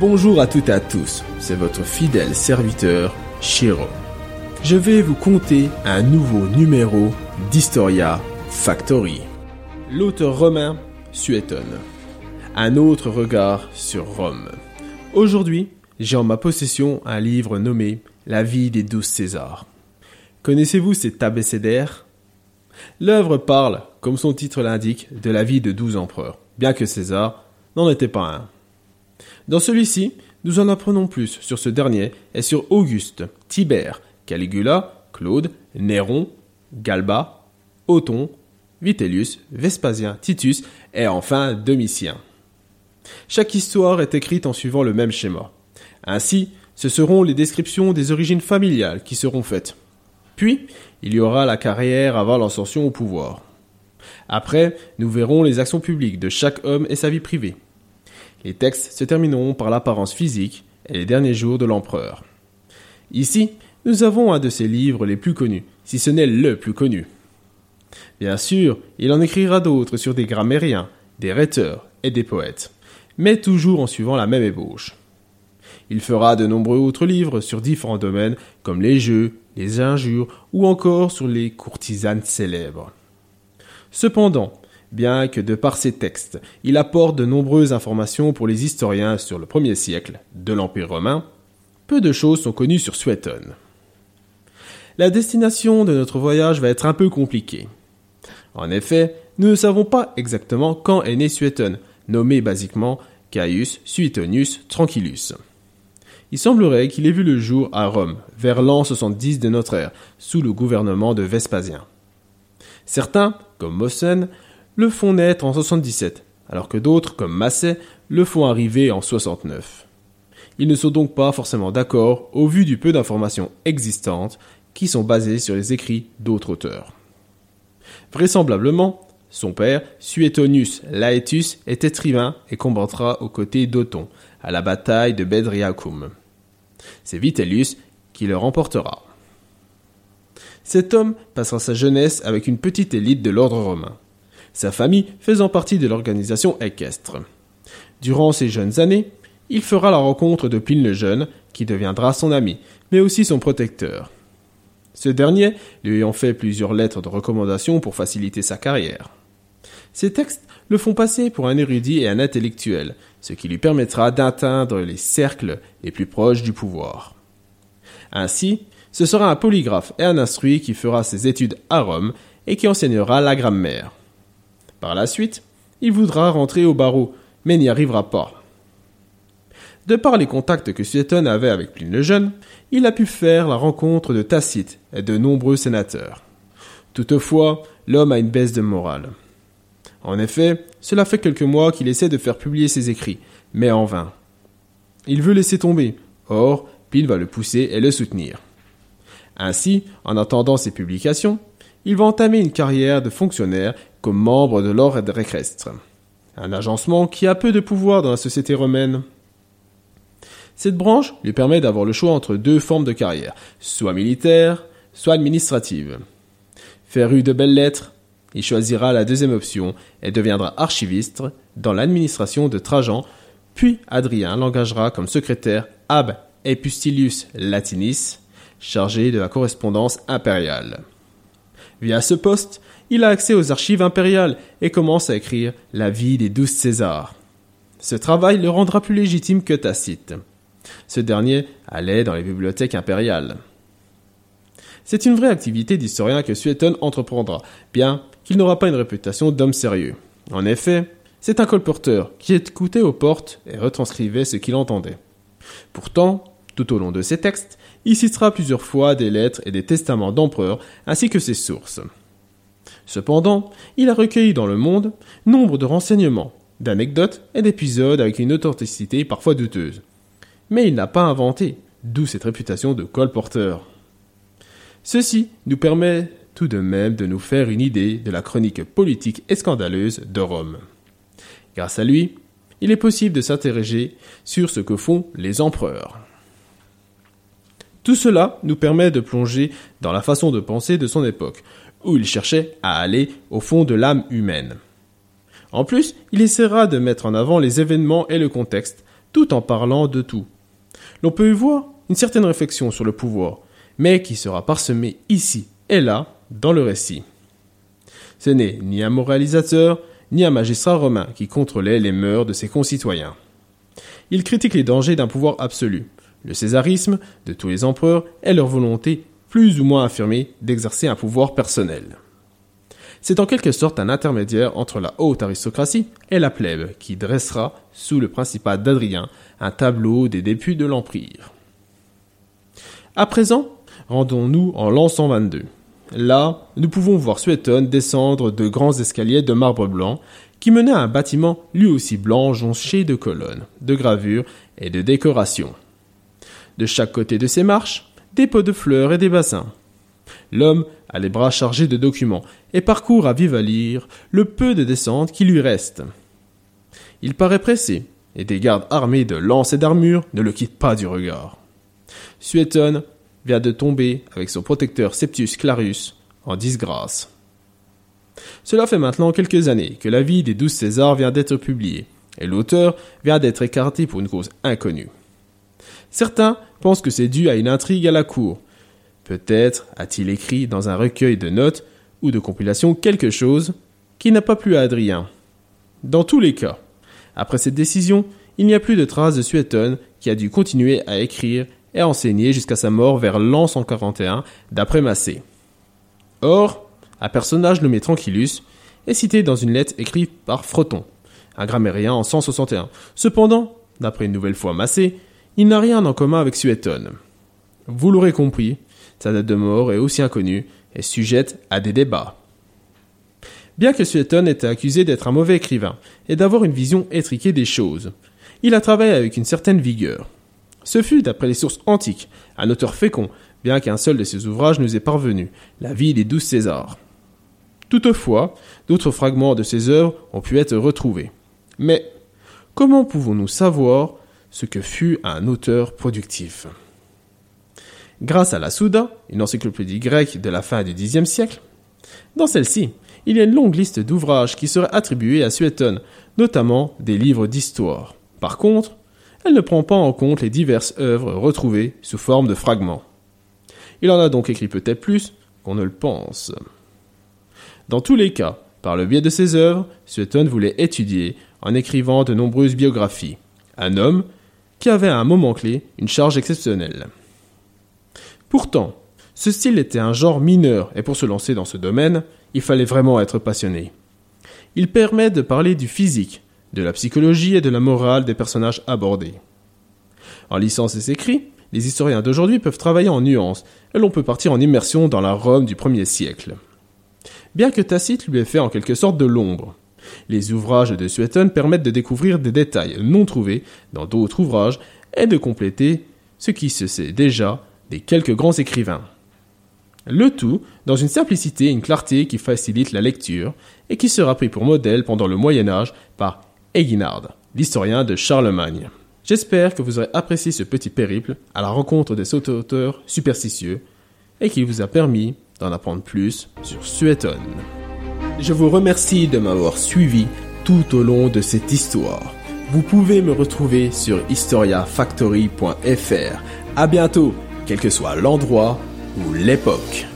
Bonjour à toutes et à tous, c'est votre fidèle serviteur, Shiro. Je vais vous conter un nouveau numéro d'Historia Factory. L'auteur romain Suétone. Un autre regard sur Rome. Aujourd'hui, j'ai en ma possession un livre nommé La vie des douze Césars. Connaissez-vous cet abécédaire? L'œuvre parle, comme son titre l'indique, de la vie de douze empereurs, bien que César n'en était pas un. Dans celui-ci, nous en apprenons plus sur ce dernier et sur Auguste, Tibère, Caligula, Claude, Néron, Galba, Othon, Vitellius, Vespasien, Titus et enfin Domitien. Chaque histoire est écrite en suivant le même schéma. Ainsi, ce seront les descriptions des origines familiales qui seront faites. Puis, il y aura la carrière avant l'ascension au pouvoir. Après, nous verrons les actions publiques de chaque homme et sa vie privée. Les textes se termineront par l'apparence physique et les derniers jours de l'empereur. Ici, nous avons un de ses livres les plus connus, si ce n'est le plus connu. Bien sûr, il en écrira d'autres sur des grammairiens, des rhéteurs et des poètes, mais toujours en suivant la même ébauche. Il fera de nombreux autres livres sur différents domaines comme les jeux, les injures ou encore sur les courtisanes célèbres. Cependant, bien que de par ses textes, il apporte de nombreuses informations pour les historiens sur le premier siècle de l'Empire romain, peu de choses sont connues sur Suétone. La destination de notre voyage va être un peu compliquée. En effet, nous ne savons pas exactement quand est né Suétone, nommé basiquement Caius Suetonius Tranquillus. Il semblerait qu'il ait vu le jour à Rome, vers l'an 70 de notre ère, sous le gouvernement de Vespasien. Certains, comme Mossen, le font naître en 77, alors que d'autres, comme Masset, le font arriver en 69. Ils ne sont donc pas forcément d'accord au vu du peu d'informations existantes qui sont basées sur les écrits d'autres auteurs. Vraisemblablement, son père, Suetonius Laetus, était tribun et combattra aux côtés d'Othon à la bataille de Bedriacum. C'est Vitellius qui le remportera. Cet homme passera sa jeunesse avec une petite élite de l'ordre romain sa famille faisant partie de l'organisation équestre. Durant ses jeunes années, il fera la rencontre de Pline le Jeune, qui deviendra son ami, mais aussi son protecteur. Ce dernier lui ayant fait plusieurs lettres de recommandation pour faciliter sa carrière. Ces textes le font passer pour un érudit et un intellectuel, ce qui lui permettra d'atteindre les cercles les plus proches du pouvoir. Ainsi, ce sera un polygraphe et un instruit qui fera ses études à Rome et qui enseignera la grammaire. Par la suite, il voudra rentrer au barreau, mais n'y arrivera pas. De par les contacts que Suétone avait avec Pline le Jeune, il a pu faire la rencontre de Tacite et de nombreux sénateurs. Toutefois, l'homme a une baisse de morale. En effet, cela fait quelques mois qu'il essaie de faire publier ses écrits, mais en vain. Il veut laisser tomber, or, Pline va le pousser et le soutenir. Ainsi, en attendant ses publications, il va entamer une carrière de fonctionnaire comme membre de l'ordre équestre, un agencement qui a peu de pouvoir dans la société romaine. Cette branche lui permet d'avoir le choix entre deux formes de carrière, soit militaire, soit administrative. Féru de belles lettres, il choisira la deuxième option et deviendra archiviste dans l'administration de Trajan, puis Adrien l'engagera comme secrétaire ab Epustilius Latinis, chargé de la correspondance impériale. Via ce poste, il a accès aux archives impériales et commence à écrire La vie des douze Césars. Ce travail le rendra plus légitime que Tacite. Ce dernier allait dans les bibliothèques impériales. C'est une vraie activité d'historien que Suétone entreprendra, bien qu'il n'aura pas une réputation d'homme sérieux. En effet, c'est un colporteur qui écoutait aux portes et retranscrivait ce qu'il entendait. Pourtant, tout au long de ses textes, il citera plusieurs fois des lettres et des testaments d'empereurs ainsi que ses sources. Cependant, il a recueilli dans le monde nombre de renseignements, d'anecdotes et d'épisodes avec une authenticité parfois douteuse. Mais il n'a pas inventé, d'où cette réputation de colporteur. Ceci nous permet tout de même de nous faire une idée de la chronique politique et scandaleuse de Rome. Grâce à lui, il est possible de s'interroger sur ce que font les empereurs. Tout cela nous permet de plonger dans la façon de penser de son époque, où il cherchait à aller au fond de l'âme humaine. En plus, il essaiera de mettre en avant les événements et le contexte, tout en parlant de tout. L'on peut y voir une certaine réflexion sur le pouvoir, mais qui sera parsemée ici et là dans le récit. Ce n'est ni un moralisateur, ni un magistrat romain qui contrôlait les mœurs de ses concitoyens. Il critique les dangers d'un pouvoir absolu, le césarisme de tous les empereurs et leur volonté plus ou moins affirmée d'exercer un pouvoir personnel. C'est en quelque sorte un intermédiaire entre la haute aristocratie et la plèbe qui dressera, sous le principat d'Adrien, un tableau des débuts de l'Empire. À présent, rendons-nous en l'an 122. Là, nous pouvons voir Suétone descendre de grands escaliers de marbre blanc qui menaient à un bâtiment lui aussi blanc jonché de colonnes, de gravures et de décorations. De chaque côté de ces marches, des pots de fleurs et des bassins. L'homme a les bras chargés de documents et parcourt à vive allure le peu de descente qui lui reste. Il paraît pressé, et des gardes armés de lances et d'armures ne le quittent pas du regard. Suétone vient de tomber avec son protecteur Septius Clarus en disgrâce. Cela fait maintenant quelques années que la vie des douze Césars vient d'être publiée, et l'auteur vient d'être écarté pour une cause inconnue. Certains pensent que c'est dû à une intrigue à la cour. Peut-être a-t-il écrit dans un recueil de notes ou de compilations quelque chose qui n'a pas plu à Adrien. Dans tous les cas, après cette décision, il n'y a plus de traces de Suétone qui a dû continuer à écrire et à enseigner jusqu'à sa mort vers l'an 141 d'après Massé. Or, un personnage nommé Tranquillus est cité dans une lettre écrite par Froton, un grammairien en 161. Cependant, d'après une nouvelle fois Massé, il n'a rien en commun avec Suétone. Vous l'aurez compris, sa date de mort est aussi inconnue et sujette à des débats. Bien que Suétone était accusé d'être un mauvais écrivain et d'avoir une vision étriquée des choses, il a travaillé avec une certaine vigueur. Ce fut, d'après les sources antiques, un auteur fécond, bien qu'un seul de ses ouvrages nous ait parvenu, La vie des douze Césars. Toutefois, d'autres fragments de ses œuvres ont pu être retrouvés. Mais comment pouvons-nous savoir ce que fut un auteur productif. Grâce à la Souda, une encyclopédie grecque de la fin du Xe siècle, dans celle-ci, il y a une longue liste d'ouvrages qui seraient attribués à Suétone, notamment des livres d'histoire. Par contre, elle ne prend pas en compte les diverses œuvres retrouvées sous forme de fragments. Il en a donc écrit peut-être plus qu'on ne le pense. Dans tous les cas, par le biais de ses œuvres, Suétone voulait étudier, en écrivant de nombreuses biographies, un homme qui avait à un moment clé une charge exceptionnelle. Pourtant, ce style était un genre mineur et pour se lancer dans ce domaine, il fallait vraiment être passionné. Il permet de parler du physique, de la psychologie et de la morale des personnages abordés. En lisant ces écrits, les historiens d'aujourd'hui peuvent travailler en nuances et l'on peut partir en immersion dans la Rome du premier siècle. Bien que Tacite lui ait fait en quelque sorte de l'ombre, les ouvrages de Suétone permettent de découvrir des détails non trouvés dans d'autres ouvrages et de compléter ce qui se sait déjà des quelques grands écrivains. Le tout dans une simplicité et une clarté qui facilite la lecture et qui sera pris pour modèle pendant le Moyen Âge par Eginhard, l'historien de Charlemagne. J'espère que vous aurez apprécié ce petit périple à la rencontre des auteurs superstitieux et qu'il vous a permis d'en apprendre plus sur Suétone. Je vous remercie de m'avoir suivi tout au long de cette histoire. Vous pouvez me retrouver sur historiafactory.fr. À bientôt, quel que soit l'endroit ou l'époque.